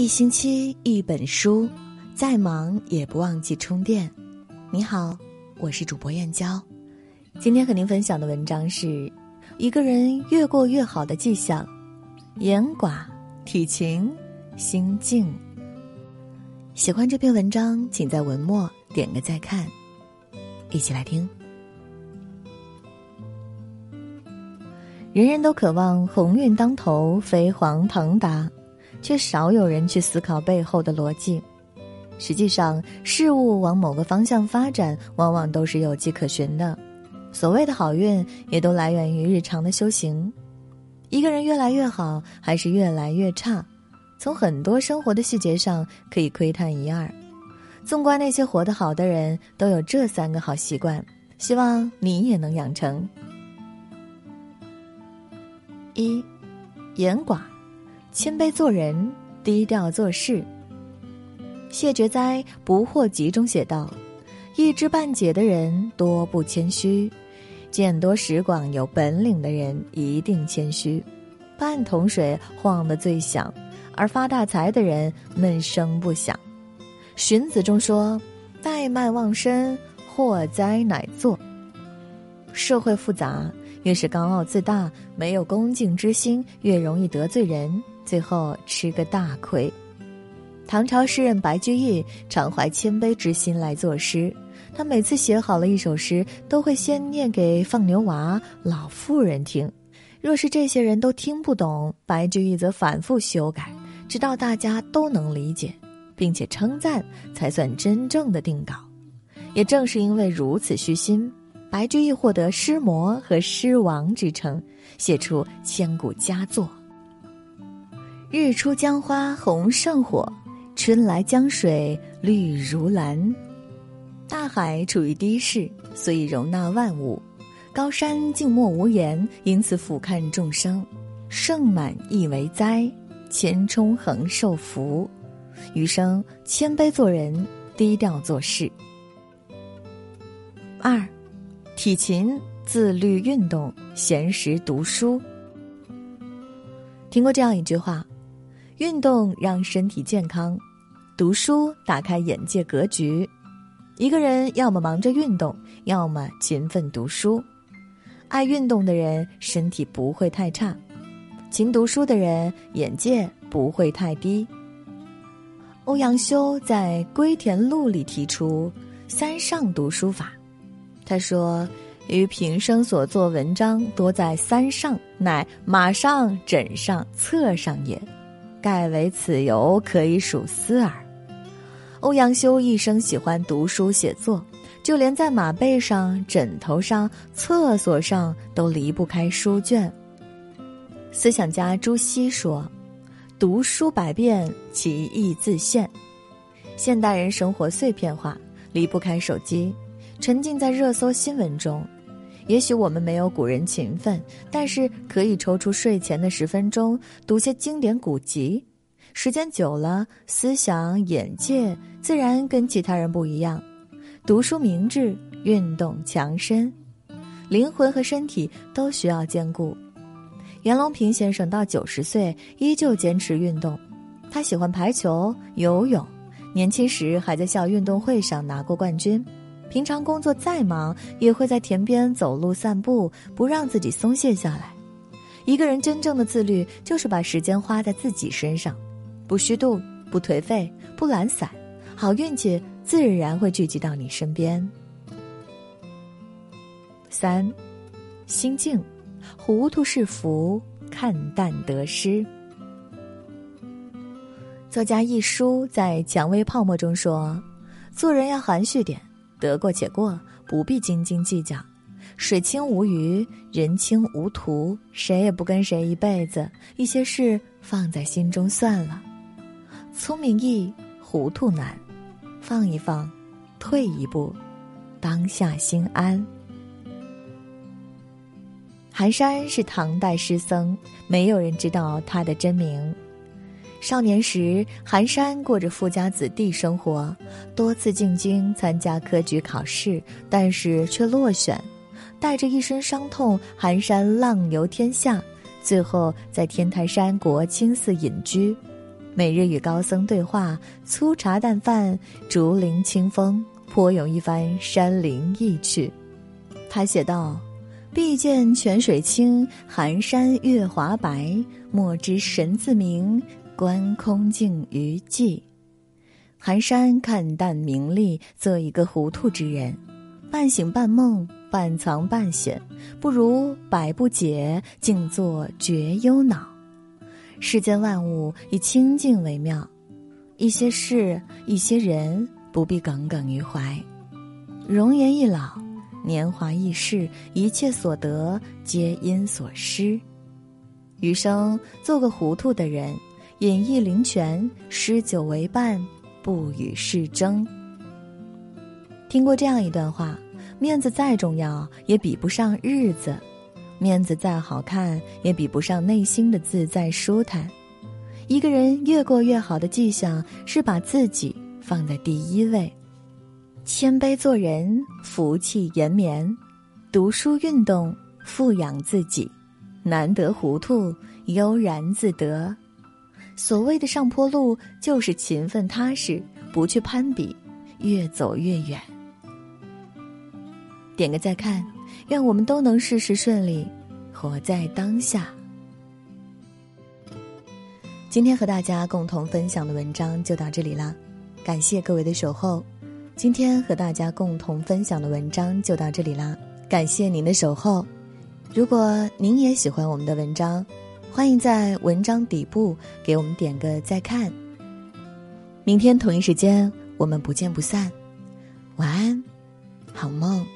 一星期一本书，再忙也不忘记充电。你好，我是主播燕娇，今天和您分享的文章是：一个人越过越好的迹象，言寡体勤心静。喜欢这篇文章，请在文末点个再看。一起来听。人人都渴望鸿运当头，飞黄腾达，却少有人去思考背后的逻辑。实际上，事物往某个方向发展，往往都是有迹可循的。所谓的好运，也都来源于日常的修行。一个人越来越好，还是越来越差，从很多生活的细节上可以窥探一二。纵观那些活得好的人，都有这三个好习惯，希望你也能养成。一，言寡，谦卑做人，低调做事。谢觉哉《不惑集》中写道：“一知半解的人多不谦虚，见多识广有本领的人一定谦虚。半桶水晃得最响，而发大财的人闷声不响。”荀子中说：“怠慢忘身，祸灾乃作。”社会复杂。越是高傲自大、没有恭敬之心，越容易得罪人，最后吃个大亏。唐朝诗人白居易常怀谦卑之心来作诗，他每次写好了一首诗，都会先念给放牛娃、老妇人听。若是这些人都听不懂，白居易则反复修改，直到大家都能理解，并且称赞，才算真正的定稿。也正是因为如此虚心。白居易获得诗魔和诗王之称，写出千古佳作。日出江花红胜火，春来江水绿如蓝。大海处于低势，所以容纳万物；高山静默无言，因此俯瞰众生。盛满亦为灾，千冲恒受福。余生谦卑做人，低调做事。二。体勤、自律、运动、闲时读书。听过这样一句话：运动让身体健康，读书打开眼界格局。一个人要么忙着运动，要么勤奋读书。爱运动的人身体不会太差，勤读书的人眼界不会太低。欧阳修在《归田录》里提出“三上读书法”。他说：“于平生所作文章，多在三上，乃马上、枕上、侧上也。盖为此游，可以数思耳。”欧阳修一生喜欢读书写作，就连在马背上、枕头上、厕所上都离不开书卷。思想家朱熹说：“读书百遍，其义自现。”现代人生活碎片化，离不开手机。沉浸在热搜新闻中，也许我们没有古人勤奋，但是可以抽出睡前的十分钟读些经典古籍。时间久了，思想眼界自然跟其他人不一样。读书明智，运动强身，灵魂和身体都需要兼顾。袁隆平先生到九十岁依旧坚持运动，他喜欢排球、游泳，年轻时还在校运动会上拿过冠军。平常工作再忙，也会在田边走路散步，不让自己松懈下来。一个人真正的自律，就是把时间花在自己身上，不虚度，不颓废，不懒散，好运气自然会聚集到你身边。三，心静，糊涂是福，看淡得失。作家一书在《蔷薇泡沫》中说：“做人要含蓄点。”得过且过，不必斤斤计较。水清无鱼，人清无图，谁也不跟谁一辈子。一些事放在心中算了。聪明易，糊涂难。放一放，退一步，当下心安。寒山是唐代诗僧，没有人知道他的真名。少年时，寒山过着富家子弟生活，多次进京参加科举考试，但是却落选。带着一身伤痛，寒山浪游天下，最后在天台山国清寺隐居。每日与高僧对话，粗茶淡饭，竹林清风，颇有一番山林意趣。他写道：“碧见泉水清，寒山月华白。莫知神自明，观空镜于寂。”寒山看淡名利，做一个糊涂之人，半醒半梦，半藏半显，不如百不解，静坐绝忧恼。世间万物以清净为妙，一些事，一些人，不必耿耿于怀。容颜易老，年华易逝，一切所得皆因所失。余生做个糊涂的人，饮一灵泉，诗酒为伴，不与世争。听过这样一段话：面子再重要，也比不上日子。面子再好看，也比不上内心的自在舒坦。一个人越过越好的迹象，是把自己放在第一位。谦卑做人，福气延绵。读书运动，富养自己。难得糊涂，悠然自得。所谓的上坡路，就是勤奋踏实，不去攀比，越走越远。点个再看。愿我们都能事事顺利，活在当下。今天和大家共同分享的文章就到这里啦，感谢各位的守候。今天和大家共同分享的文章就到这里啦，感谢您的守候。如果您也喜欢我们的文章，欢迎在文章底部给我们点个再看。明天同一时间，我们不见不散。晚安，好梦。